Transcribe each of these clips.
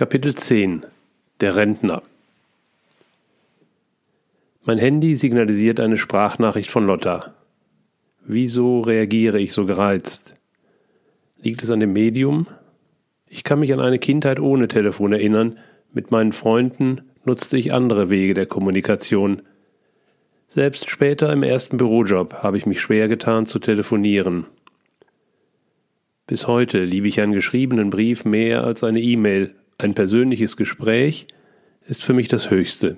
Kapitel 10 Der Rentner Mein Handy signalisiert eine Sprachnachricht von Lotta. Wieso reagiere ich so gereizt? Liegt es an dem Medium? Ich kann mich an eine Kindheit ohne Telefon erinnern. Mit meinen Freunden nutzte ich andere Wege der Kommunikation. Selbst später im ersten Bürojob habe ich mich schwer getan zu telefonieren. Bis heute liebe ich einen geschriebenen Brief mehr als eine E-Mail, ein persönliches Gespräch ist für mich das Höchste.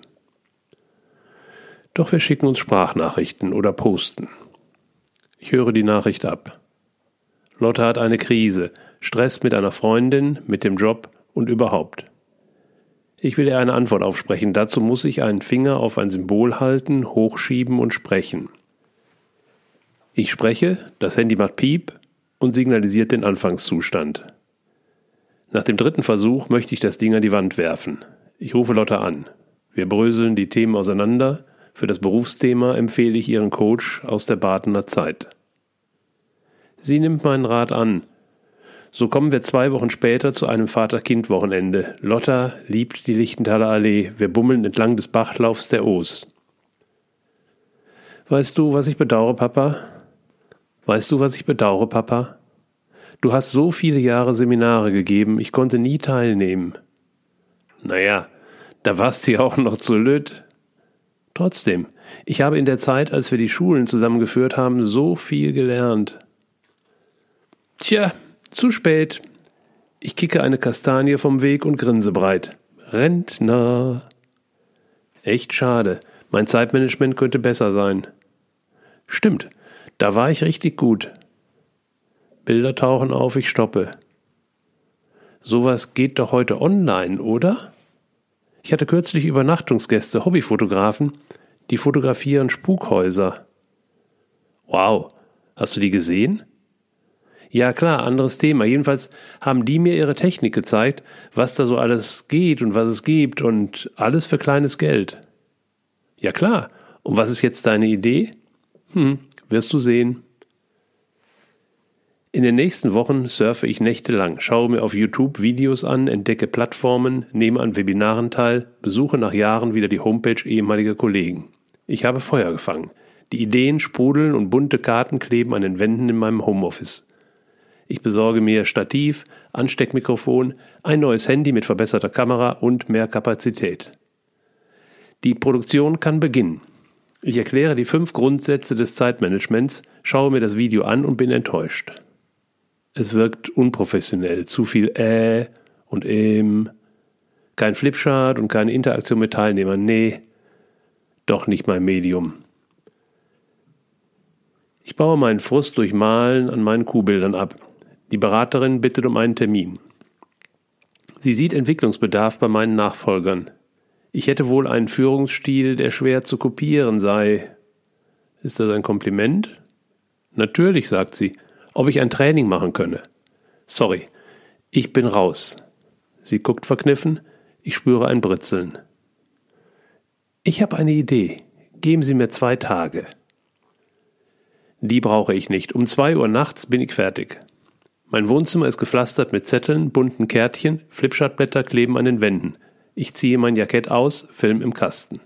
Doch wir schicken uns Sprachnachrichten oder posten. Ich höre die Nachricht ab. Lotte hat eine Krise, Stress mit einer Freundin, mit dem Job und überhaupt. Ich will ihr eine Antwort aufsprechen. Dazu muss ich einen Finger auf ein Symbol halten, hochschieben und sprechen. Ich spreche, das Handy macht Piep und signalisiert den Anfangszustand. Nach dem dritten Versuch möchte ich das Ding an die Wand werfen. Ich rufe Lotte an. Wir bröseln die Themen auseinander. Für das Berufsthema empfehle ich ihren Coach aus der Badener Zeit. Sie nimmt meinen Rat an. So kommen wir zwei Wochen später zu einem Vater-Kind-Wochenende. Lotta liebt die Lichtenthaler Allee. Wir bummeln entlang des Bachlaufs der Oos. Weißt du, was ich bedauere, Papa? Weißt du, was ich bedauere, Papa? Du hast so viele Jahre Seminare gegeben, ich konnte nie teilnehmen. Naja, da warst du ja auch noch zu lütt. Trotzdem, ich habe in der Zeit, als wir die Schulen zusammengeführt haben, so viel gelernt. Tja, zu spät. Ich kicke eine Kastanie vom Weg und grinse breit. Rentner. Echt schade. Mein Zeitmanagement könnte besser sein. Stimmt, da war ich richtig gut. Bilder tauchen auf, ich stoppe. Sowas geht doch heute online, oder? Ich hatte kürzlich Übernachtungsgäste, Hobbyfotografen, die fotografieren Spukhäuser. Wow, hast du die gesehen? Ja klar, anderes Thema. Jedenfalls haben die mir ihre Technik gezeigt, was da so alles geht und was es gibt und alles für kleines Geld. Ja klar. Und was ist jetzt deine Idee? Hm, wirst du sehen. In den nächsten Wochen surfe ich nächtelang, schaue mir auf YouTube Videos an, entdecke Plattformen, nehme an Webinaren teil, besuche nach Jahren wieder die Homepage ehemaliger Kollegen. Ich habe Feuer gefangen. Die Ideen sprudeln und bunte Karten kleben an den Wänden in meinem Homeoffice. Ich besorge mir Stativ, Ansteckmikrofon, ein neues Handy mit verbesserter Kamera und mehr Kapazität. Die Produktion kann beginnen. Ich erkläre die fünf Grundsätze des Zeitmanagements, schaue mir das Video an und bin enttäuscht. Es wirkt unprofessionell, zu viel äh und ähm, kein Flipchart und keine Interaktion mit Teilnehmern. Nee, doch nicht mein Medium. Ich baue meinen Frust durch Malen an meinen Kuhbildern ab. Die Beraterin bittet um einen Termin. Sie sieht Entwicklungsbedarf bei meinen Nachfolgern. Ich hätte wohl einen Führungsstil, der schwer zu kopieren sei. Ist das ein Kompliment? Natürlich, sagt sie ob ich ein Training machen könne. Sorry, ich bin raus. Sie guckt verkniffen, ich spüre ein Britzeln. Ich habe eine Idee. Geben Sie mir zwei Tage. Die brauche ich nicht. Um zwei Uhr nachts bin ich fertig. Mein Wohnzimmer ist gepflastert mit Zetteln, bunten Kärtchen, Flipchartblätter kleben an den Wänden. Ich ziehe mein Jackett aus, Film im Kasten.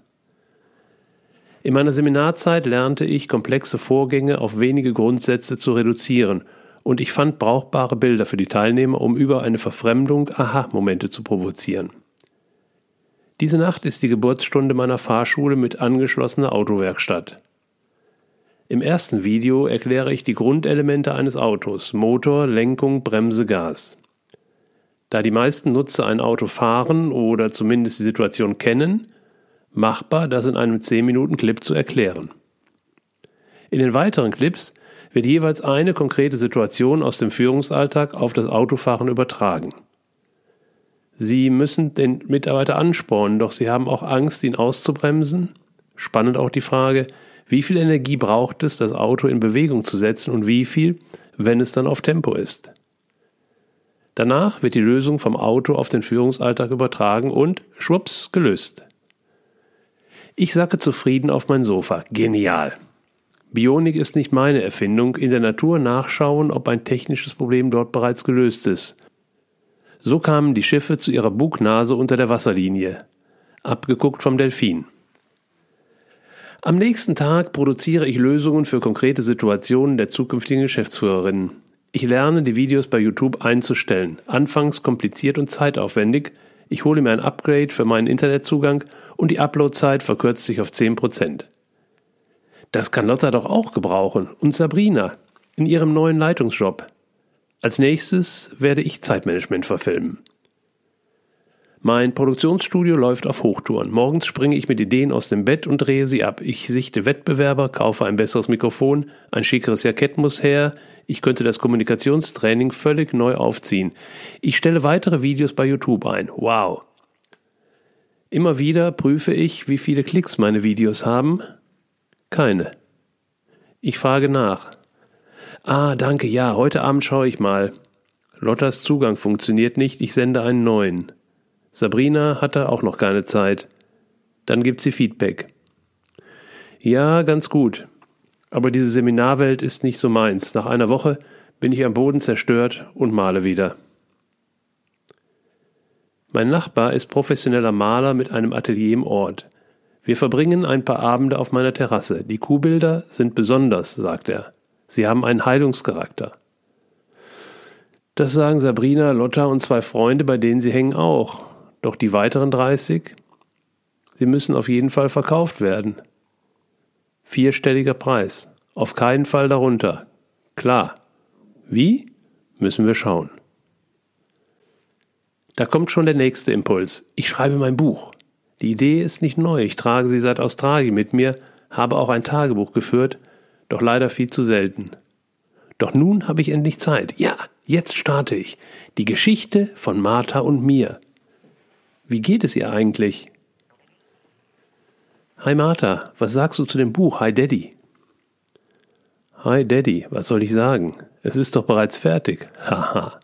In meiner Seminarzeit lernte ich, komplexe Vorgänge auf wenige Grundsätze zu reduzieren, und ich fand brauchbare Bilder für die Teilnehmer, um über eine Verfremdung Aha-Momente zu provozieren. Diese Nacht ist die Geburtsstunde meiner Fahrschule mit angeschlossener Autowerkstatt. Im ersten Video erkläre ich die Grundelemente eines Autos Motor, Lenkung, Bremse, Gas. Da die meisten Nutzer ein Auto fahren oder zumindest die Situation kennen, machbar, das in einem 10-Minuten-Clip zu erklären. In den weiteren Clips wird jeweils eine konkrete Situation aus dem Führungsalltag auf das Autofahren übertragen. Sie müssen den Mitarbeiter anspornen, doch sie haben auch Angst, ihn auszubremsen. Spannend auch die Frage, wie viel Energie braucht es, das Auto in Bewegung zu setzen und wie viel, wenn es dann auf Tempo ist. Danach wird die Lösung vom Auto auf den Führungsalltag übertragen und schwupps gelöst. Ich sacke zufrieden auf mein Sofa. Genial. Bionik ist nicht meine Erfindung. In der Natur nachschauen, ob ein technisches Problem dort bereits gelöst ist. So kamen die Schiffe zu ihrer Bugnase unter der Wasserlinie, abgeguckt vom Delfin. Am nächsten Tag produziere ich Lösungen für konkrete Situationen der zukünftigen Geschäftsführerinnen. Ich lerne, die Videos bei YouTube einzustellen. Anfangs kompliziert und zeitaufwendig. Ich hole mir ein Upgrade für meinen Internetzugang und die Uploadzeit verkürzt sich auf 10%. Das kann Lotta doch auch gebrauchen. Und Sabrina in ihrem neuen Leitungsjob. Als nächstes werde ich Zeitmanagement verfilmen. Mein Produktionsstudio läuft auf Hochtouren. Morgens springe ich mit Ideen aus dem Bett und drehe sie ab. Ich sichte Wettbewerber, kaufe ein besseres Mikrofon, ein schickeres Jackett muss her. Ich könnte das Kommunikationstraining völlig neu aufziehen. Ich stelle weitere Videos bei YouTube ein. Wow. Immer wieder prüfe ich, wie viele Klicks meine Videos haben. Keine. Ich frage nach. Ah, danke, ja, heute Abend schaue ich mal. Lottas Zugang funktioniert nicht, ich sende einen neuen. Sabrina hatte auch noch keine Zeit. Dann gibt sie Feedback. Ja, ganz gut. Aber diese Seminarwelt ist nicht so meins. Nach einer Woche bin ich am Boden zerstört und male wieder. Mein Nachbar ist professioneller Maler mit einem Atelier im Ort. Wir verbringen ein paar Abende auf meiner Terrasse. Die Kuhbilder sind besonders, sagt er. Sie haben einen Heilungscharakter. Das sagen Sabrina, Lotta und zwei Freunde, bei denen sie hängen, auch. Doch die weiteren 30? Sie müssen auf jeden Fall verkauft werden. Vierstelliger Preis. Auf keinen Fall darunter. Klar. Wie? Müssen wir schauen. Da kommt schon der nächste Impuls. Ich schreibe mein Buch. Die Idee ist nicht neu. Ich trage sie seit Australien mit mir, habe auch ein Tagebuch geführt doch leider viel zu selten. Doch nun habe ich endlich Zeit. Ja, jetzt starte ich. Die Geschichte von Martha und mir. Wie geht es ihr eigentlich? Hi Martha, was sagst du zu dem Buch Hi Daddy? Hi Daddy, was soll ich sagen? Es ist doch bereits fertig. Haha.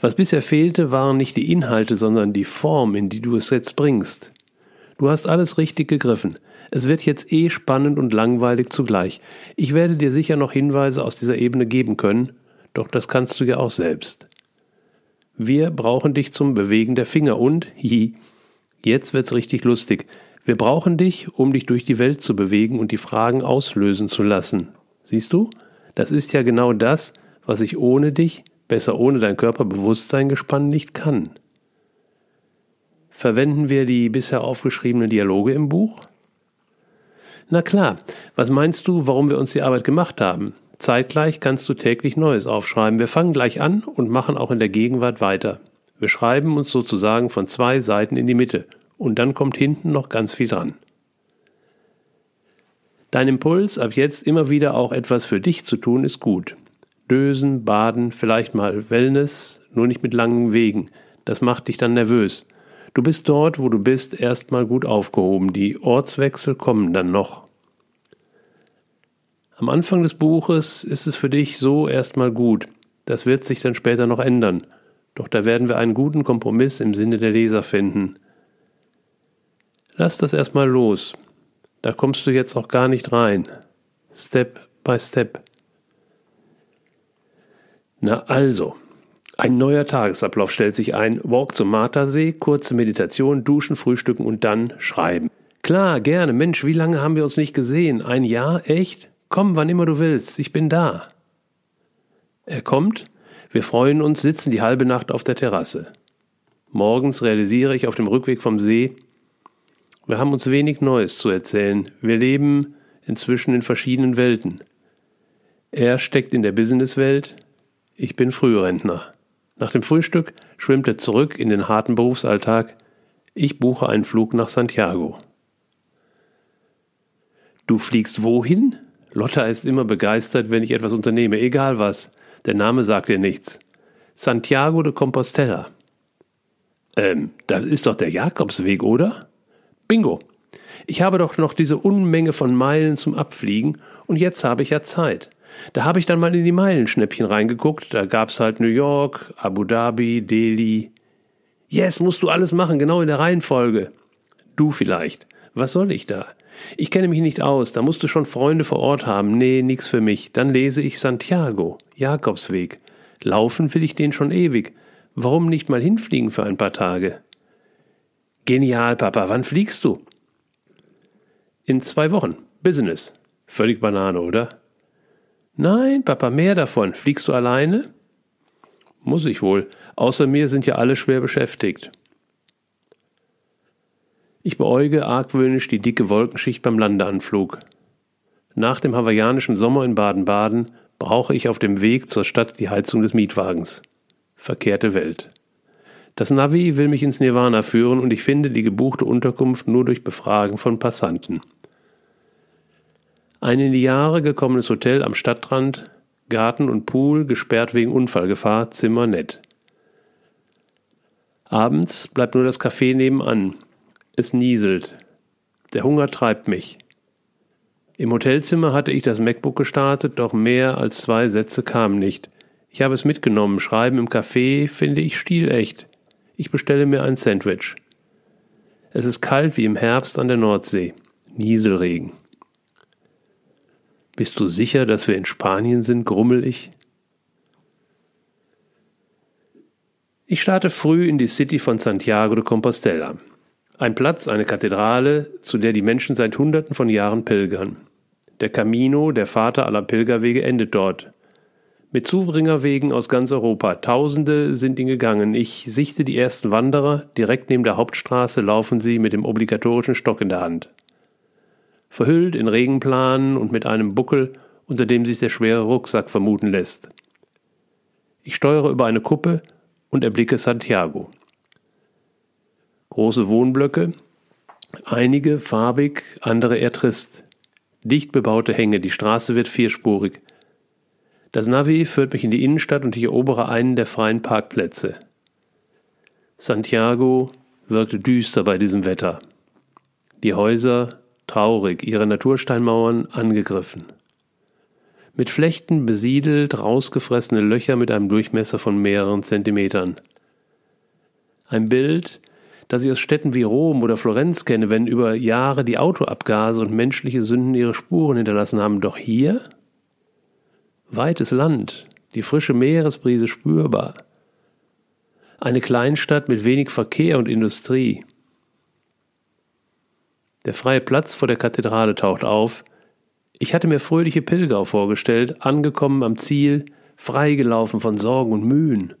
Was bisher fehlte, waren nicht die Inhalte, sondern die Form, in die du es jetzt bringst. Du hast alles richtig gegriffen. Es wird jetzt eh spannend und langweilig zugleich. Ich werde dir sicher noch Hinweise aus dieser Ebene geben können, doch das kannst du ja auch selbst. Wir brauchen dich zum Bewegen der Finger und, hihi, jetzt wird's richtig lustig. Wir brauchen dich, um dich durch die Welt zu bewegen und die Fragen auslösen zu lassen. Siehst du? Das ist ja genau das, was ich ohne dich, besser ohne dein Körperbewusstsein gespannt, nicht kann. Verwenden wir die bisher aufgeschriebenen Dialoge im Buch? Na klar, was meinst du, warum wir uns die Arbeit gemacht haben? Zeitgleich kannst du täglich Neues aufschreiben. Wir fangen gleich an und machen auch in der Gegenwart weiter. Wir schreiben uns sozusagen von zwei Seiten in die Mitte und dann kommt hinten noch ganz viel dran. Dein Impuls, ab jetzt immer wieder auch etwas für dich zu tun, ist gut. Dösen, baden, vielleicht mal Wellness, nur nicht mit langen Wegen. Das macht dich dann nervös. Du bist dort, wo du bist, erstmal gut aufgehoben. Die Ortswechsel kommen dann noch. Am Anfang des Buches ist es für dich so erstmal gut. Das wird sich dann später noch ändern. Doch da werden wir einen guten Kompromiss im Sinne der Leser finden. Lass das erstmal los. Da kommst du jetzt auch gar nicht rein. Step by Step. Na also, ein neuer Tagesablauf stellt sich ein. Walk zum Martersee, kurze Meditation, duschen, frühstücken und dann schreiben. Klar, gerne. Mensch, wie lange haben wir uns nicht gesehen? Ein Jahr? Echt? Komm, wann immer du willst. Ich bin da. Er kommt. Wir freuen uns, sitzen die halbe Nacht auf der Terrasse. Morgens realisiere ich auf dem Rückweg vom See, wir haben uns wenig Neues zu erzählen. Wir leben inzwischen in verschiedenen Welten. Er steckt in der Businesswelt, ich bin Frührentner. Nach dem Frühstück schwimmt er zurück in den harten Berufsalltag. Ich buche einen Flug nach Santiago. Du fliegst wohin? Lotta ist immer begeistert, wenn ich etwas unternehme, egal was. Der Name sagt ihr nichts. Santiago de Compostela. Ähm, das ist doch der Jakobsweg, oder? Bingo. Ich habe doch noch diese Unmenge von Meilen zum Abfliegen und jetzt habe ich ja Zeit. Da habe ich dann mal in die Meilenschnäppchen reingeguckt. Da gab's halt New York, Abu Dhabi, Delhi. Yes, musst du alles machen, genau in der Reihenfolge. Du vielleicht. Was soll ich da? Ich kenne mich nicht aus, da musst du schon Freunde vor Ort haben. Nee, nix für mich. Dann lese ich Santiago, Jakobsweg. Laufen will ich den schon ewig. Warum nicht mal hinfliegen für ein paar Tage? Genial, Papa, wann fliegst du? In zwei Wochen. Business. Völlig Banane, oder? Nein, Papa, mehr davon. Fliegst du alleine? Muss ich wohl. Außer mir sind ja alle schwer beschäftigt. Ich beäuge argwöhnisch die dicke Wolkenschicht beim Landeanflug. Nach dem hawaiianischen Sommer in Baden-Baden brauche ich auf dem Weg zur Stadt die Heizung des Mietwagens. Verkehrte Welt. Das Navi will mich ins Nirvana führen und ich finde die gebuchte Unterkunft nur durch Befragen von Passanten. Ein in die Jahre gekommenes Hotel am Stadtrand, Garten und Pool, gesperrt wegen Unfallgefahr, Zimmer nett. Abends bleibt nur das Café nebenan. Es nieselt. Der Hunger treibt mich. Im Hotelzimmer hatte ich das MacBook gestartet, doch mehr als zwei Sätze kamen nicht. Ich habe es mitgenommen. Schreiben im Café finde ich stilecht. Ich bestelle mir ein Sandwich. Es ist kalt wie im Herbst an der Nordsee. Nieselregen. Bist du sicher, dass wir in Spanien sind? grummel ich. Ich starte früh in die City von Santiago de Compostela. Ein Platz, eine Kathedrale, zu der die Menschen seit Hunderten von Jahren pilgern. Der Camino, der Vater aller Pilgerwege, endet dort. Mit Zubringerwegen aus ganz Europa. Tausende sind ihn gegangen. Ich sichte die ersten Wanderer. Direkt neben der Hauptstraße laufen sie mit dem obligatorischen Stock in der Hand verhüllt in Regenplanen und mit einem Buckel, unter dem sich der schwere Rucksack vermuten lässt. Ich steuere über eine Kuppe und erblicke Santiago. Große Wohnblöcke, einige farbig, andere eher trist. Dicht bebaute Hänge, die Straße wird vierspurig. Das Navi führt mich in die Innenstadt und ich erobere einen der freien Parkplätze. Santiago wirkte düster bei diesem Wetter. Die Häuser traurig, ihre Natursteinmauern angegriffen. Mit Flechten besiedelt, rausgefressene Löcher mit einem Durchmesser von mehreren Zentimetern. Ein Bild, das ich aus Städten wie Rom oder Florenz kenne, wenn über Jahre die Autoabgase und menschliche Sünden ihre Spuren hinterlassen haben. Doch hier? Weites Land, die frische Meeresbrise spürbar. Eine Kleinstadt mit wenig Verkehr und Industrie. Der freie Platz vor der Kathedrale taucht auf. Ich hatte mir fröhliche Pilger vorgestellt, angekommen am Ziel, freigelaufen von Sorgen und Mühen,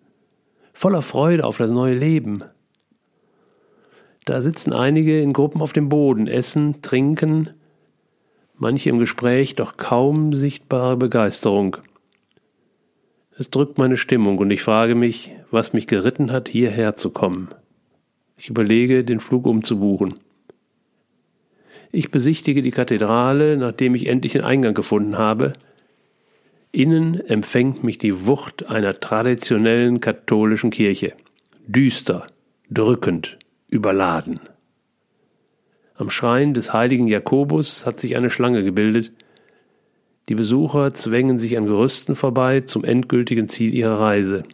voller Freude auf das neue Leben. Da sitzen einige in Gruppen auf dem Boden, essen, trinken, manche im Gespräch, doch kaum sichtbare Begeisterung. Es drückt meine Stimmung und ich frage mich, was mich geritten hat, hierher zu kommen. Ich überlege, den Flug umzubuchen. Ich besichtige die Kathedrale, nachdem ich endlich den Eingang gefunden habe. Innen empfängt mich die Wucht einer traditionellen katholischen Kirche. Düster, drückend, überladen. Am Schrein des heiligen Jakobus hat sich eine Schlange gebildet. Die Besucher zwängen sich an Gerüsten vorbei zum endgültigen Ziel ihrer Reise.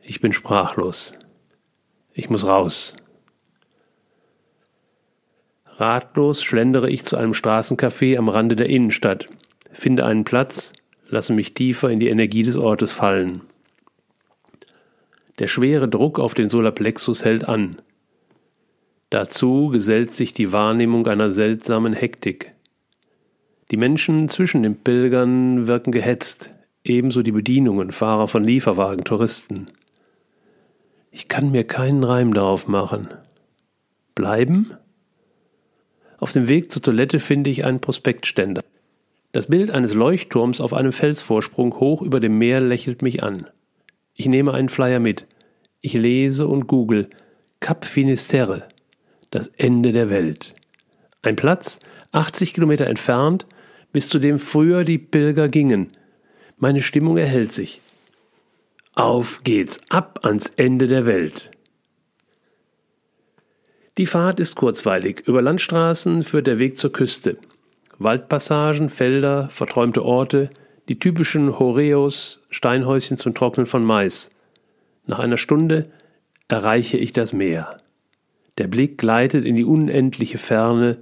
Ich bin sprachlos. Ich muss raus. Ratlos schlendere ich zu einem Straßencafé am Rande der Innenstadt, finde einen Platz, lasse mich tiefer in die Energie des Ortes fallen. Der schwere Druck auf den Solarplexus hält an. Dazu gesellt sich die Wahrnehmung einer seltsamen Hektik. Die Menschen zwischen den Pilgern wirken gehetzt, ebenso die Bedienungen, Fahrer von Lieferwagen, Touristen. Ich kann mir keinen Reim darauf machen. Bleiben? Auf dem Weg zur Toilette finde ich einen Prospektständer. Das Bild eines Leuchtturms auf einem Felsvorsprung hoch über dem Meer lächelt mich an. Ich nehme einen Flyer mit. Ich lese und google Cap Finisterre, das Ende der Welt. Ein Platz, 80 Kilometer entfernt, bis zu dem früher die Pilger gingen. Meine Stimmung erhält sich. Auf geht's, ab ans Ende der Welt. Die Fahrt ist kurzweilig. Über Landstraßen führt der Weg zur Küste. Waldpassagen, Felder, verträumte Orte, die typischen Horeos, Steinhäuschen zum Trocknen von Mais. Nach einer Stunde erreiche ich das Meer. Der Blick gleitet in die unendliche Ferne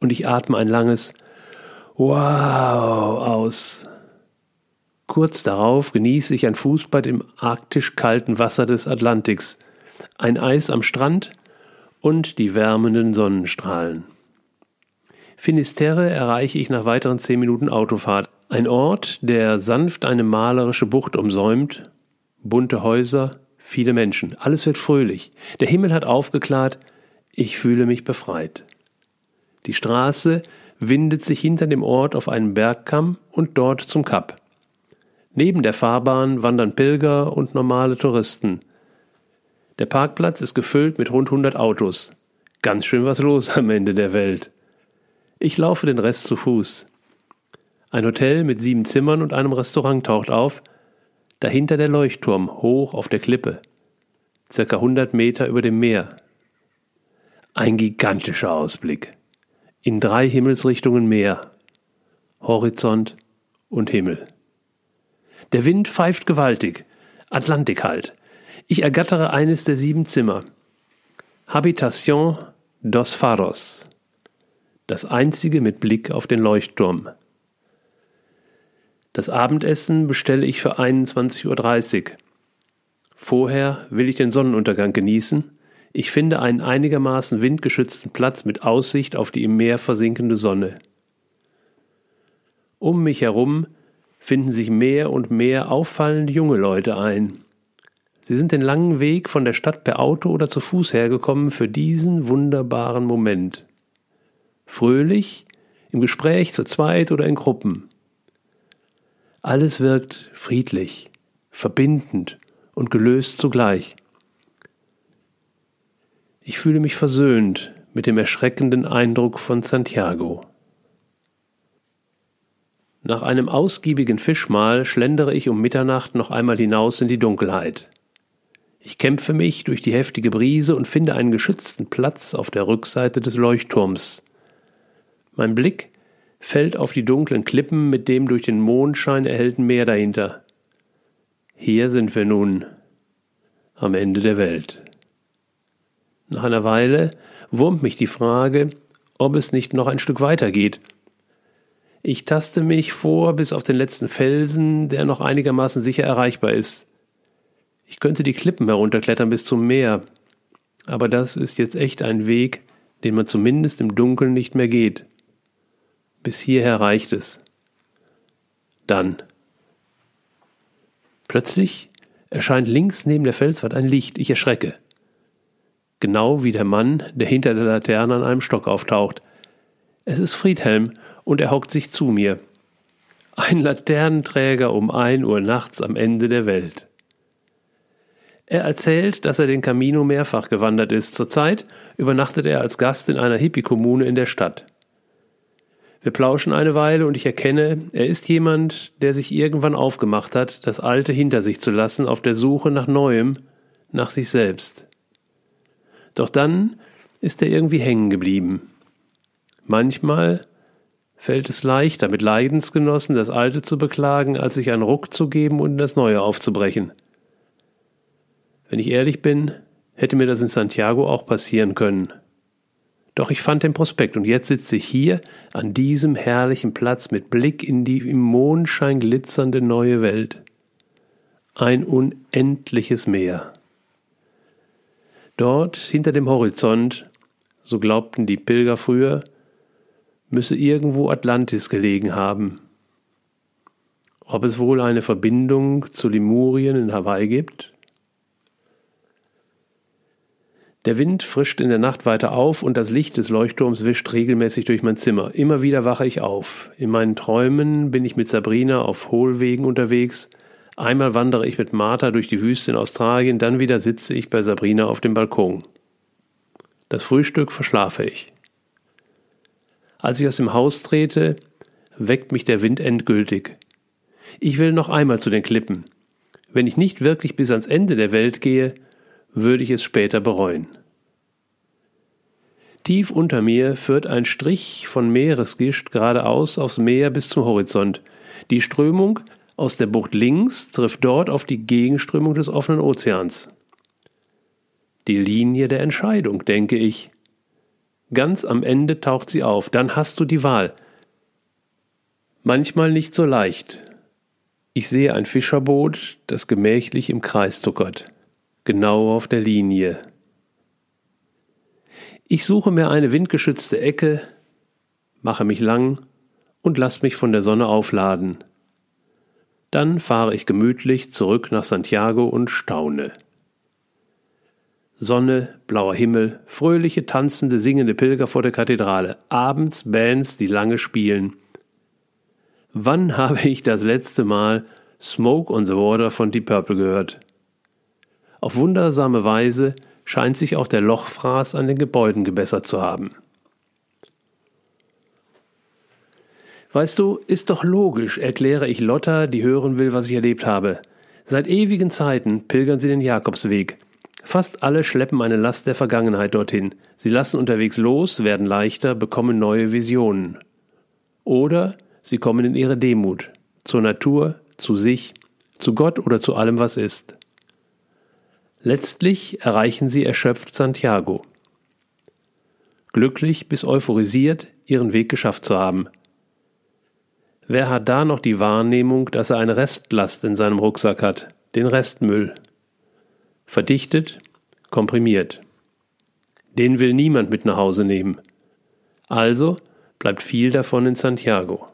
und ich atme ein langes Wow aus. Kurz darauf genieße ich ein Fußbad im arktisch kalten Wasser des Atlantiks, ein Eis am Strand und die wärmenden Sonnenstrahlen. Finisterre erreiche ich nach weiteren zehn Minuten Autofahrt. Ein Ort, der sanft eine malerische Bucht umsäumt, bunte Häuser, viele Menschen. Alles wird fröhlich. Der Himmel hat aufgeklärt. Ich fühle mich befreit. Die Straße windet sich hinter dem Ort auf einen Bergkamm und dort zum Kap. Neben der Fahrbahn wandern Pilger und normale Touristen. Der Parkplatz ist gefüllt mit rund 100 Autos. Ganz schön was los am Ende der Welt. Ich laufe den Rest zu Fuß. Ein Hotel mit sieben Zimmern und einem Restaurant taucht auf, dahinter der Leuchtturm hoch auf der Klippe, circa 100 Meter über dem Meer. Ein gigantischer Ausblick. In drei Himmelsrichtungen Meer, Horizont und Himmel. Der Wind pfeift gewaltig, Atlantik halt. Ich ergattere eines der sieben Zimmer. Habitation dos Faros. Das einzige mit Blick auf den Leuchtturm. Das Abendessen bestelle ich für 21.30 Uhr. Vorher will ich den Sonnenuntergang genießen. Ich finde einen einigermaßen windgeschützten Platz mit Aussicht auf die im Meer versinkende Sonne. Um mich herum finden sich mehr und mehr auffallend junge Leute ein. Sie sind den langen Weg von der Stadt per Auto oder zu Fuß hergekommen für diesen wunderbaren Moment. Fröhlich, im Gespräch zu zweit oder in Gruppen. Alles wirkt friedlich, verbindend und gelöst zugleich. Ich fühle mich versöhnt mit dem erschreckenden Eindruck von Santiago. Nach einem ausgiebigen Fischmahl schlendere ich um Mitternacht noch einmal hinaus in die Dunkelheit. Ich kämpfe mich durch die heftige Brise und finde einen geschützten Platz auf der Rückseite des Leuchtturms. Mein Blick fällt auf die dunklen Klippen mit dem durch den Mondschein erhellten Meer dahinter. Hier sind wir nun am Ende der Welt. Nach einer Weile wurmt mich die Frage, ob es nicht noch ein Stück weiter geht ich taste mich vor bis auf den letzten Felsen, der noch einigermaßen sicher erreichbar ist. Ich könnte die Klippen herunterklettern bis zum Meer, aber das ist jetzt echt ein Weg, den man zumindest im Dunkeln nicht mehr geht. Bis hierher reicht es. Dann. Plötzlich erscheint links neben der Felswand ein Licht. Ich erschrecke. Genau wie der Mann, der hinter der Laterne an einem Stock auftaucht. Es ist Friedhelm und er hockt sich zu mir. Ein Laternenträger um ein Uhr nachts am Ende der Welt. Er erzählt, dass er den Camino mehrfach gewandert ist. Zurzeit übernachtet er als Gast in einer Hippie-Kommune in der Stadt. Wir plauschen eine Weile und ich erkenne, er ist jemand, der sich irgendwann aufgemacht hat, das Alte hinter sich zu lassen, auf der Suche nach Neuem, nach sich selbst. Doch dann ist er irgendwie hängen geblieben. Manchmal fällt es leichter, mit Leidensgenossen das Alte zu beklagen, als sich einen Ruck zu geben und in das Neue aufzubrechen. Wenn ich ehrlich bin, hätte mir das in Santiago auch passieren können. Doch ich fand den Prospekt und jetzt sitze ich hier an diesem herrlichen Platz mit Blick in die im Mondschein glitzernde neue Welt. Ein unendliches Meer. Dort hinter dem Horizont, so glaubten die Pilger früher, müsse irgendwo Atlantis gelegen haben. Ob es wohl eine Verbindung zu Lemurien in Hawaii gibt? Der Wind frischt in der Nacht weiter auf und das Licht des Leuchtturms wischt regelmäßig durch mein Zimmer. Immer wieder wache ich auf. In meinen Träumen bin ich mit Sabrina auf Hohlwegen unterwegs. Einmal wandere ich mit Martha durch die Wüste in Australien, dann wieder sitze ich bei Sabrina auf dem Balkon. Das Frühstück verschlafe ich. Als ich aus dem Haus trete, weckt mich der Wind endgültig. Ich will noch einmal zu den Klippen. Wenn ich nicht wirklich bis ans Ende der Welt gehe, würde ich es später bereuen. Tief unter mir führt ein Strich von Meeresgischt geradeaus aufs Meer bis zum Horizont. Die Strömung aus der Bucht links trifft dort auf die Gegenströmung des offenen Ozeans. Die Linie der Entscheidung, denke ich. Ganz am Ende taucht sie auf, dann hast du die Wahl. Manchmal nicht so leicht. Ich sehe ein Fischerboot, das gemächlich im Kreis tuckert, genau auf der Linie. Ich suche mir eine windgeschützte Ecke, mache mich lang und lasse mich von der Sonne aufladen. Dann fahre ich gemütlich zurück nach Santiago und staune. Sonne, blauer Himmel, fröhliche, tanzende, singende Pilger vor der Kathedrale, abends Bands, die lange spielen, Wann habe ich das letzte Mal Smoke on the Water von Deep Purple gehört? Auf wundersame Weise scheint sich auch der Lochfraß an den Gebäuden gebessert zu haben. Weißt du, ist doch logisch, erkläre ich Lotta, die hören will, was ich erlebt habe. Seit ewigen Zeiten pilgern sie den Jakobsweg. Fast alle schleppen eine Last der Vergangenheit dorthin. Sie lassen unterwegs los, werden leichter, bekommen neue Visionen. Oder Sie kommen in ihre Demut, zur Natur, zu sich, zu Gott oder zu allem, was ist. Letztlich erreichen sie erschöpft Santiago. Glücklich bis euphorisiert, ihren Weg geschafft zu haben. Wer hat da noch die Wahrnehmung, dass er eine Restlast in seinem Rucksack hat, den Restmüll? Verdichtet, komprimiert. Den will niemand mit nach Hause nehmen. Also bleibt viel davon in Santiago.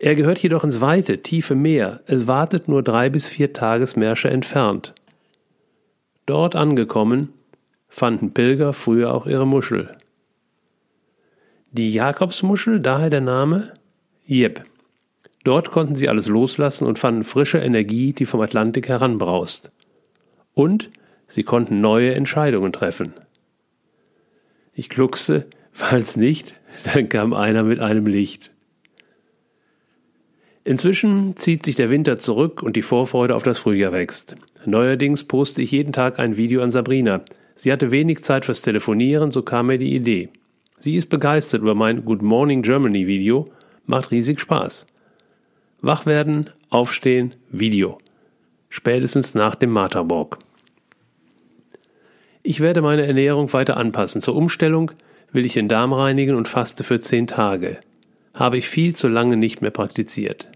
Er gehört jedoch ins weite, tiefe Meer, es wartet nur drei bis vier Tagesmärsche entfernt. Dort angekommen, fanden Pilger früher auch ihre Muschel. Die Jakobsmuschel, daher der Name? Jep. Dort konnten sie alles loslassen und fanden frische Energie, die vom Atlantik heranbraust. Und sie konnten neue Entscheidungen treffen. Ich gluckse, falls nicht, dann kam einer mit einem Licht. Inzwischen zieht sich der Winter zurück und die Vorfreude auf das Frühjahr wächst. Neuerdings poste ich jeden Tag ein Video an Sabrina. Sie hatte wenig Zeit fürs Telefonieren, so kam mir die Idee. Sie ist begeistert über mein Good Morning Germany Video, macht riesig Spaß. Wach werden, aufstehen, Video. Spätestens nach dem Marterborg. Ich werde meine Ernährung weiter anpassen. Zur Umstellung will ich den Darm reinigen und faste für zehn Tage. Habe ich viel zu lange nicht mehr praktiziert.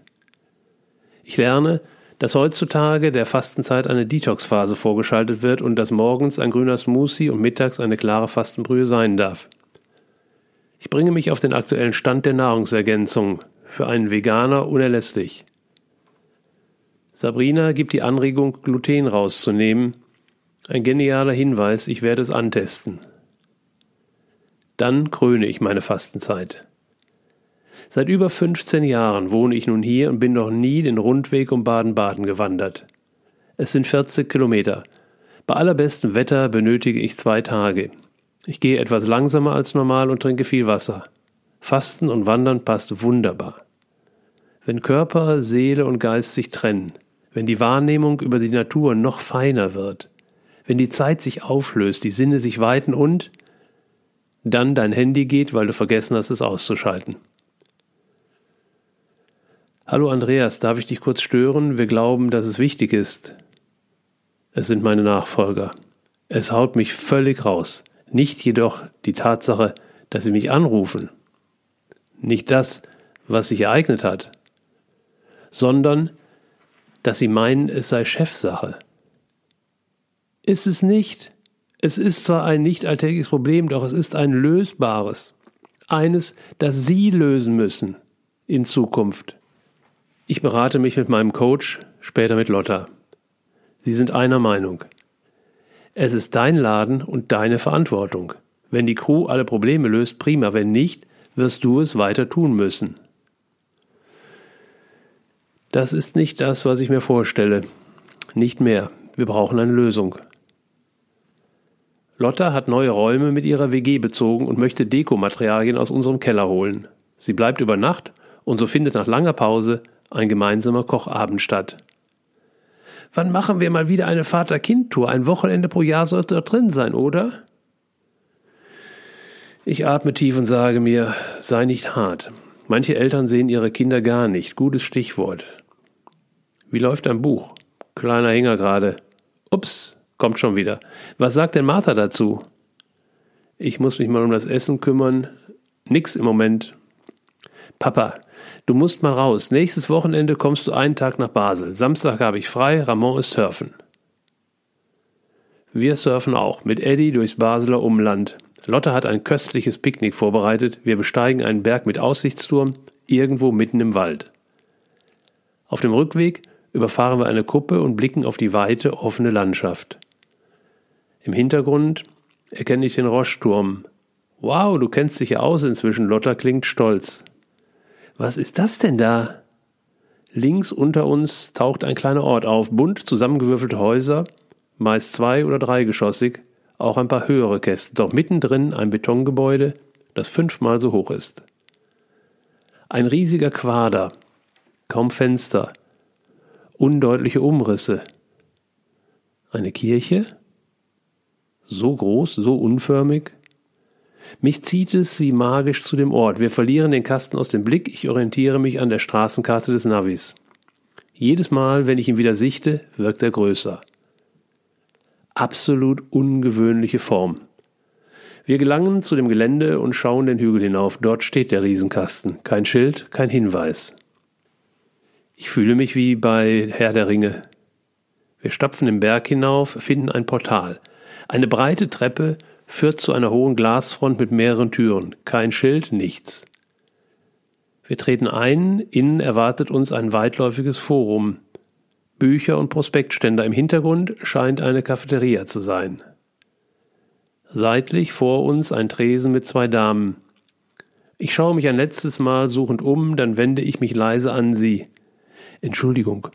Ich lerne, dass heutzutage der Fastenzeit eine Detox-Phase vorgeschaltet wird und dass morgens ein grüner Smoothie und mittags eine klare Fastenbrühe sein darf. Ich bringe mich auf den aktuellen Stand der Nahrungsergänzung, für einen Veganer unerlässlich. Sabrina gibt die Anregung, Gluten rauszunehmen. Ein genialer Hinweis, ich werde es antesten. Dann kröne ich meine Fastenzeit. Seit über 15 Jahren wohne ich nun hier und bin noch nie den Rundweg um Baden-Baden gewandert. Es sind 40 Kilometer. Bei allerbestem Wetter benötige ich zwei Tage. Ich gehe etwas langsamer als normal und trinke viel Wasser. Fasten und Wandern passt wunderbar. Wenn Körper, Seele und Geist sich trennen, wenn die Wahrnehmung über die Natur noch feiner wird, wenn die Zeit sich auflöst, die Sinne sich weiten und dann dein Handy geht, weil du vergessen hast, es auszuschalten. Hallo Andreas, darf ich dich kurz stören? Wir glauben, dass es wichtig ist. Es sind meine Nachfolger. Es haut mich völlig raus. Nicht jedoch die Tatsache, dass sie mich anrufen. Nicht das, was sich ereignet hat, sondern dass sie meinen, es sei Chefsache. Ist es nicht. Es ist zwar ein nicht alltägliches Problem, doch es ist ein lösbares. Eines, das Sie lösen müssen in Zukunft. Ich berate mich mit meinem Coach, später mit Lotta. Sie sind einer Meinung. Es ist dein Laden und deine Verantwortung. Wenn die Crew alle Probleme löst, prima. Wenn nicht, wirst du es weiter tun müssen. Das ist nicht das, was ich mir vorstelle. Nicht mehr. Wir brauchen eine Lösung. Lotta hat neue Räume mit ihrer WG bezogen und möchte Dekomaterialien aus unserem Keller holen. Sie bleibt über Nacht und so findet nach langer Pause ein gemeinsamer Kochabend statt. Wann machen wir mal wieder eine Vater-Kind-Tour? Ein Wochenende pro Jahr sollte dort drin sein, oder? Ich atme tief und sage mir, sei nicht hart. Manche Eltern sehen ihre Kinder gar nicht. Gutes Stichwort. Wie läuft dein Buch? Kleiner Hänger gerade. Ups, kommt schon wieder. Was sagt denn Martha dazu? Ich muss mich mal um das Essen kümmern. Nix im Moment. Papa, Du musst mal raus. Nächstes Wochenende kommst du einen Tag nach Basel. Samstag habe ich frei, Ramon ist surfen. Wir surfen auch mit Eddie durchs Basler Umland. Lotte hat ein köstliches Picknick vorbereitet. Wir besteigen einen Berg mit Aussichtsturm irgendwo mitten im Wald. Auf dem Rückweg überfahren wir eine Kuppe und blicken auf die weite, offene Landschaft. Im Hintergrund erkenne ich den Roschturm. Wow, du kennst dich ja aus inzwischen, Lotta klingt stolz. Was ist das denn da? Links unter uns taucht ein kleiner Ort auf, bunt zusammengewürfelte Häuser, meist zwei- oder dreigeschossig, auch ein paar höhere Kästen, doch mittendrin ein Betongebäude, das fünfmal so hoch ist. Ein riesiger Quader, kaum Fenster, undeutliche Umrisse. Eine Kirche? So groß, so unförmig? Mich zieht es wie magisch zu dem Ort. Wir verlieren den Kasten aus dem Blick. Ich orientiere mich an der Straßenkarte des Navis. Jedes Mal, wenn ich ihn wieder sichte, wirkt er größer. Absolut ungewöhnliche Form. Wir gelangen zu dem Gelände und schauen den Hügel hinauf. Dort steht der Riesenkasten. Kein Schild, kein Hinweis. Ich fühle mich wie bei Herr der Ringe. Wir stapfen den Berg hinauf, finden ein Portal. Eine breite Treppe führt zu einer hohen Glasfront mit mehreren Türen. Kein Schild, nichts. Wir treten ein, innen erwartet uns ein weitläufiges Forum. Bücher und Prospektständer im Hintergrund scheint eine Cafeteria zu sein. Seitlich vor uns ein Tresen mit zwei Damen. Ich schaue mich ein letztes Mal suchend um, dann wende ich mich leise an sie. Entschuldigung,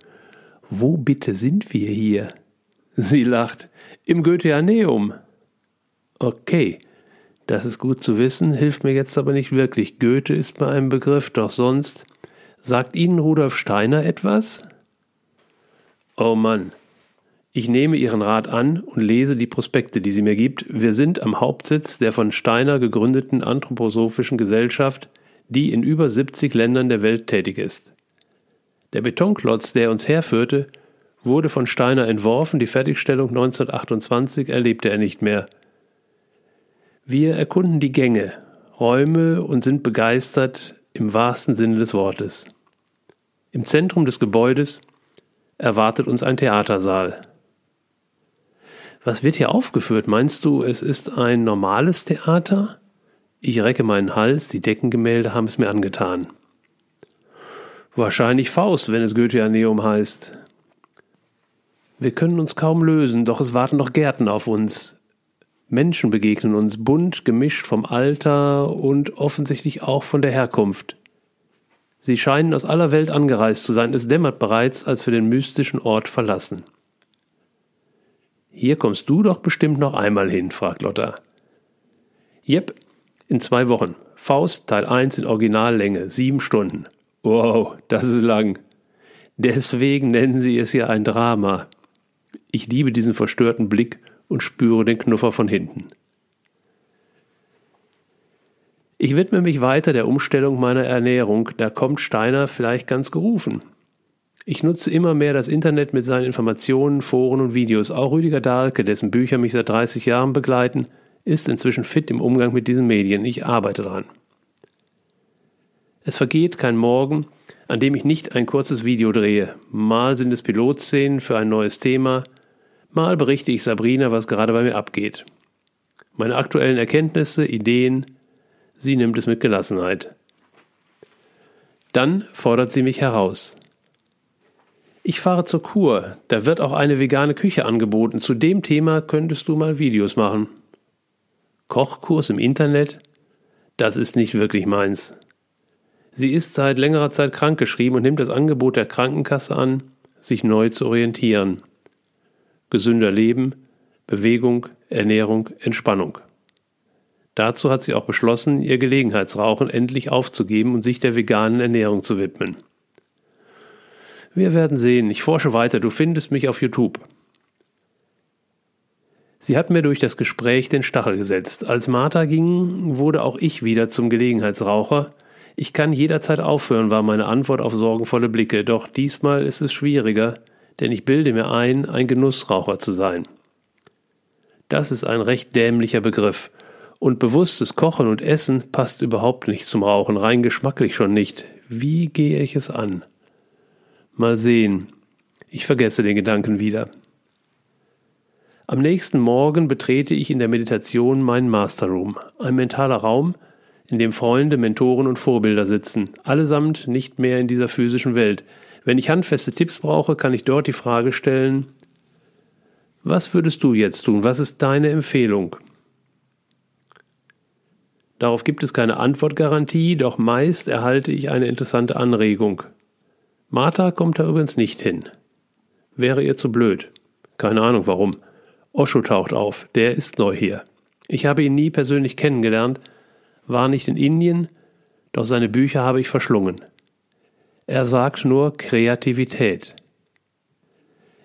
wo bitte sind wir hier? Sie lacht. Im Goetheaneum. Okay, das ist gut zu wissen, hilft mir jetzt aber nicht wirklich. Goethe ist mir ein Begriff, doch sonst. Sagt Ihnen Rudolf Steiner etwas? Oh Mann. Ich nehme Ihren Rat an und lese die Prospekte, die sie mir gibt. Wir sind am Hauptsitz der von Steiner gegründeten Anthroposophischen Gesellschaft, die in über 70 Ländern der Welt tätig ist. Der Betonklotz, der uns herführte, wurde von Steiner entworfen, die Fertigstellung 1928 erlebte er nicht mehr. Wir erkunden die Gänge, Räume und sind begeistert im wahrsten Sinne des Wortes. Im Zentrum des Gebäudes erwartet uns ein Theatersaal. Was wird hier aufgeführt? Meinst du, es ist ein normales Theater? Ich recke meinen Hals, die Deckengemälde haben es mir angetan. Wahrscheinlich Faust, wenn es Goetheaneum heißt. Wir können uns kaum lösen, doch es warten noch Gärten auf uns. Menschen begegnen uns, bunt gemischt vom Alter und offensichtlich auch von der Herkunft. Sie scheinen aus aller Welt angereist zu sein, es dämmert bereits, als wir den mystischen Ort verlassen. Hier kommst du doch bestimmt noch einmal hin, fragt Lotta. Jep, in zwei Wochen. Faust Teil 1 in Originallänge, sieben Stunden. Wow, das ist lang. Deswegen nennen sie es ja ein Drama. Ich liebe diesen verstörten Blick und spüre den Knuffer von hinten. Ich widme mich weiter der Umstellung meiner Ernährung, da kommt Steiner vielleicht ganz gerufen. Ich nutze immer mehr das Internet mit seinen Informationen, Foren und Videos. Auch Rüdiger Dahlke, dessen Bücher mich seit 30 Jahren begleiten, ist inzwischen fit im Umgang mit diesen Medien. Ich arbeite dran. Es vergeht kein Morgen, an dem ich nicht ein kurzes Video drehe. Mal sind es Pilotszenen für ein neues Thema, Mal berichte ich Sabrina, was gerade bei mir abgeht. Meine aktuellen Erkenntnisse, Ideen, sie nimmt es mit Gelassenheit. Dann fordert sie mich heraus. Ich fahre zur Kur, da wird auch eine vegane Küche angeboten. Zu dem Thema könntest du mal Videos machen. Kochkurs im Internet? Das ist nicht wirklich meins. Sie ist seit längerer Zeit krankgeschrieben und nimmt das Angebot der Krankenkasse an, sich neu zu orientieren gesünder Leben, Bewegung, Ernährung, Entspannung. Dazu hat sie auch beschlossen, ihr Gelegenheitsrauchen endlich aufzugeben und sich der veganen Ernährung zu widmen. Wir werden sehen, ich forsche weiter, du findest mich auf YouTube. Sie hat mir durch das Gespräch den Stachel gesetzt. Als Martha ging, wurde auch ich wieder zum Gelegenheitsraucher. Ich kann jederzeit aufhören, war meine Antwort auf sorgenvolle Blicke, doch diesmal ist es schwieriger, denn ich bilde mir ein, ein Genussraucher zu sein. Das ist ein recht dämlicher Begriff, und bewusstes Kochen und Essen passt überhaupt nicht zum Rauchen, rein geschmacklich schon nicht. Wie gehe ich es an? Mal sehen. Ich vergesse den Gedanken wieder. Am nächsten Morgen betrete ich in der Meditation meinen Masterroom, ein mentaler Raum, in dem Freunde, Mentoren und Vorbilder sitzen, allesamt nicht mehr in dieser physischen Welt. Wenn ich handfeste Tipps brauche, kann ich dort die Frage stellen, was würdest du jetzt tun? Was ist deine Empfehlung? Darauf gibt es keine Antwortgarantie, doch meist erhalte ich eine interessante Anregung. Martha kommt da übrigens nicht hin. Wäre ihr zu blöd. Keine Ahnung warum. Osho taucht auf, der ist neu hier. Ich habe ihn nie persönlich kennengelernt, war nicht in Indien, doch seine Bücher habe ich verschlungen. Er sagt nur Kreativität.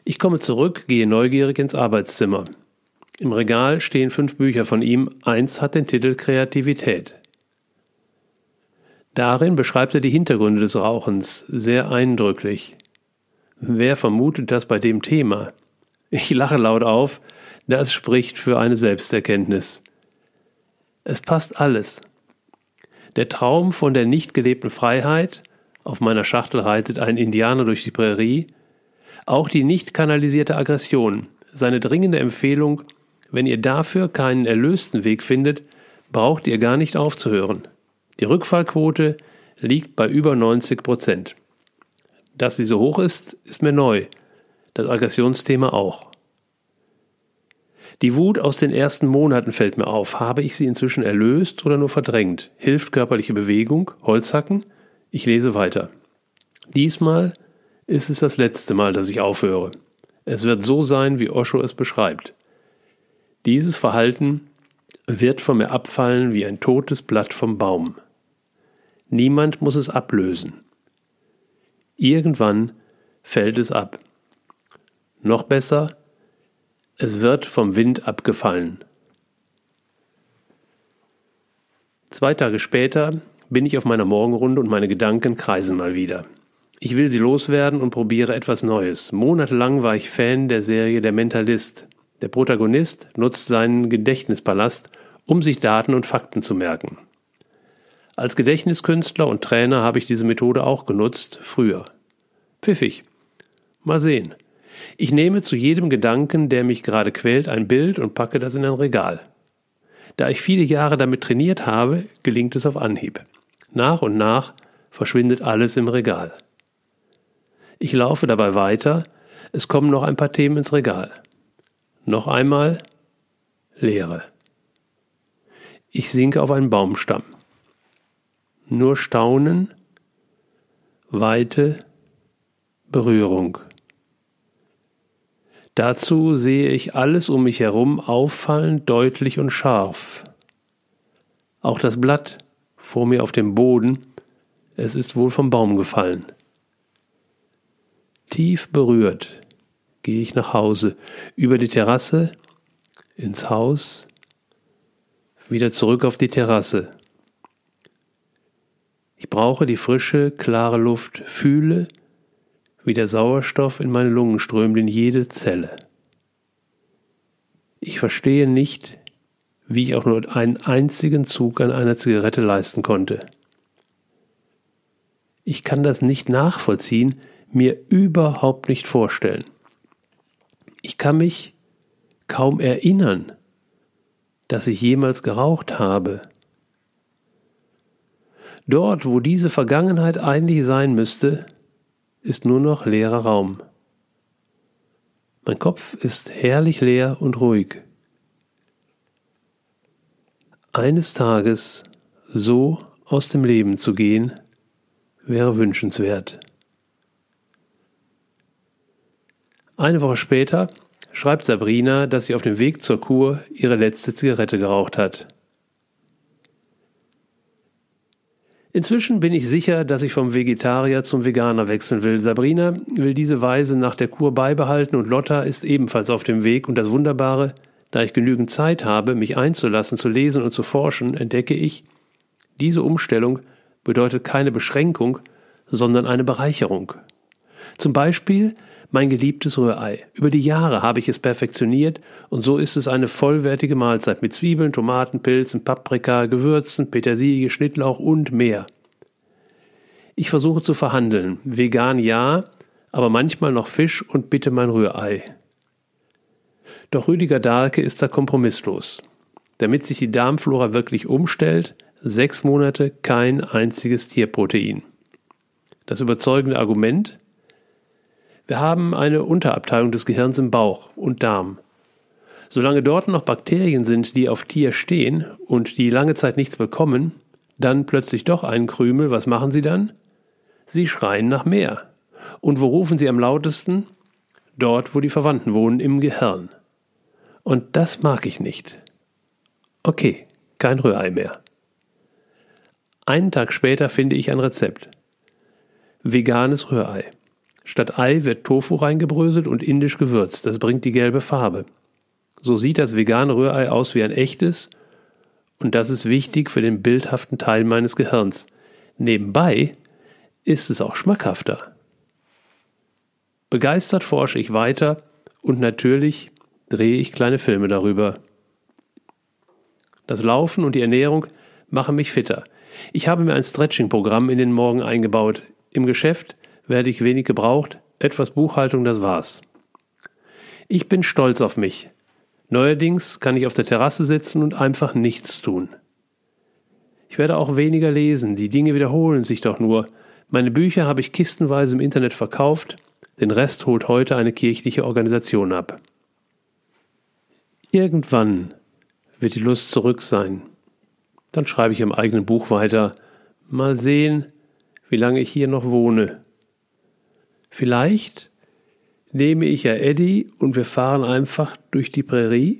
Ich komme zurück, gehe neugierig ins Arbeitszimmer. Im Regal stehen fünf Bücher von ihm, eins hat den Titel Kreativität. Darin beschreibt er die Hintergründe des Rauchens sehr eindrücklich. Wer vermutet das bei dem Thema? Ich lache laut auf, das spricht für eine Selbsterkenntnis. Es passt alles. Der Traum von der nicht gelebten Freiheit, auf meiner Schachtel reitet ein Indianer durch die Prärie, auch die nicht kanalisierte Aggression, seine dringende Empfehlung, wenn ihr dafür keinen erlösten Weg findet, braucht ihr gar nicht aufzuhören. Die Rückfallquote liegt bei über 90 Prozent. Dass sie so hoch ist, ist mir neu. Das Aggressionsthema auch. Die Wut aus den ersten Monaten fällt mir auf. Habe ich sie inzwischen erlöst oder nur verdrängt? Hilft körperliche Bewegung? Holzhacken? Ich lese weiter. Diesmal ist es das letzte Mal, dass ich aufhöre. Es wird so sein, wie Osho es beschreibt. Dieses Verhalten wird von mir abfallen wie ein totes Blatt vom Baum. Niemand muss es ablösen. Irgendwann fällt es ab. Noch besser, es wird vom Wind abgefallen. Zwei Tage später bin ich auf meiner Morgenrunde und meine Gedanken kreisen mal wieder. Ich will sie loswerden und probiere etwas Neues. Monatelang war ich Fan der Serie Der Mentalist. Der Protagonist nutzt seinen Gedächtnispalast, um sich Daten und Fakten zu merken. Als Gedächtniskünstler und Trainer habe ich diese Methode auch genutzt, früher. Pfiffig. Mal sehen. Ich nehme zu jedem Gedanken, der mich gerade quält, ein Bild und packe das in ein Regal. Da ich viele Jahre damit trainiert habe, gelingt es auf Anhieb. Nach und nach verschwindet alles im Regal. Ich laufe dabei weiter, es kommen noch ein paar Themen ins Regal. Noch einmal Leere. Ich sinke auf einen Baumstamm. Nur Staunen, Weite, Berührung. Dazu sehe ich alles um mich herum auffallend deutlich und scharf. Auch das Blatt vor mir auf dem Boden, es ist wohl vom Baum gefallen. Tief berührt gehe ich nach Hause, über die Terrasse, ins Haus, wieder zurück auf die Terrasse. Ich brauche die frische, klare Luft, fühle, wie der Sauerstoff in meine Lungen strömt, in jede Zelle. Ich verstehe nicht, wie ich auch nur einen einzigen Zug an einer Zigarette leisten konnte. Ich kann das nicht nachvollziehen, mir überhaupt nicht vorstellen. Ich kann mich kaum erinnern, dass ich jemals geraucht habe. Dort, wo diese Vergangenheit eigentlich sein müsste, ist nur noch leerer Raum. Mein Kopf ist herrlich leer und ruhig. Eines Tages so aus dem Leben zu gehen, wäre wünschenswert. Eine Woche später schreibt Sabrina, dass sie auf dem Weg zur Kur ihre letzte Zigarette geraucht hat. Inzwischen bin ich sicher, dass ich vom Vegetarier zum Veganer wechseln will. Sabrina will diese Weise nach der Kur beibehalten und Lotta ist ebenfalls auf dem Weg. Und das Wunderbare, da ich genügend Zeit habe, mich einzulassen, zu lesen und zu forschen, entdecke ich, diese Umstellung bedeutet keine Beschränkung, sondern eine Bereicherung. Zum Beispiel mein geliebtes Rührei. Über die Jahre habe ich es perfektioniert und so ist es eine vollwertige Mahlzeit mit Zwiebeln, Tomaten, Pilzen, Paprika, Gewürzen, Petersilie, Schnittlauch und mehr. Ich versuche zu verhandeln. Vegan ja, aber manchmal noch Fisch und bitte mein Rührei. Doch Rüdiger Dahlke ist da kompromisslos. Damit sich die Darmflora wirklich umstellt, sechs Monate kein einziges Tierprotein. Das überzeugende Argument? Wir haben eine Unterabteilung des Gehirns im Bauch und Darm. Solange dort noch Bakterien sind, die auf Tier stehen und die lange Zeit nichts bekommen, dann plötzlich doch einen Krümel, was machen sie dann? Sie schreien nach mehr. Und wo rufen sie am lautesten? Dort, wo die Verwandten wohnen, im Gehirn. Und das mag ich nicht. Okay, kein Rührei mehr. Einen Tag später finde ich ein Rezept. Veganes Rührei. Statt Ei wird Tofu reingebröselt und indisch gewürzt. Das bringt die gelbe Farbe. So sieht das vegane Rührei aus wie ein echtes und das ist wichtig für den bildhaften Teil meines Gehirns. Nebenbei ist es auch schmackhafter. Begeistert forsche ich weiter und natürlich drehe ich kleine Filme darüber. Das Laufen und die Ernährung machen mich fitter. Ich habe mir ein Stretching-Programm in den Morgen eingebaut. Im Geschäft werde ich wenig gebraucht, etwas Buchhaltung, das war's. Ich bin stolz auf mich. Neuerdings kann ich auf der Terrasse sitzen und einfach nichts tun. Ich werde auch weniger lesen, die Dinge wiederholen sich doch nur. Meine Bücher habe ich kistenweise im Internet verkauft, den Rest holt heute eine kirchliche Organisation ab. Irgendwann wird die Lust zurück sein. Dann schreibe ich im eigenen Buch weiter. Mal sehen, wie lange ich hier noch wohne. Vielleicht nehme ich ja Eddie und wir fahren einfach durch die Prärie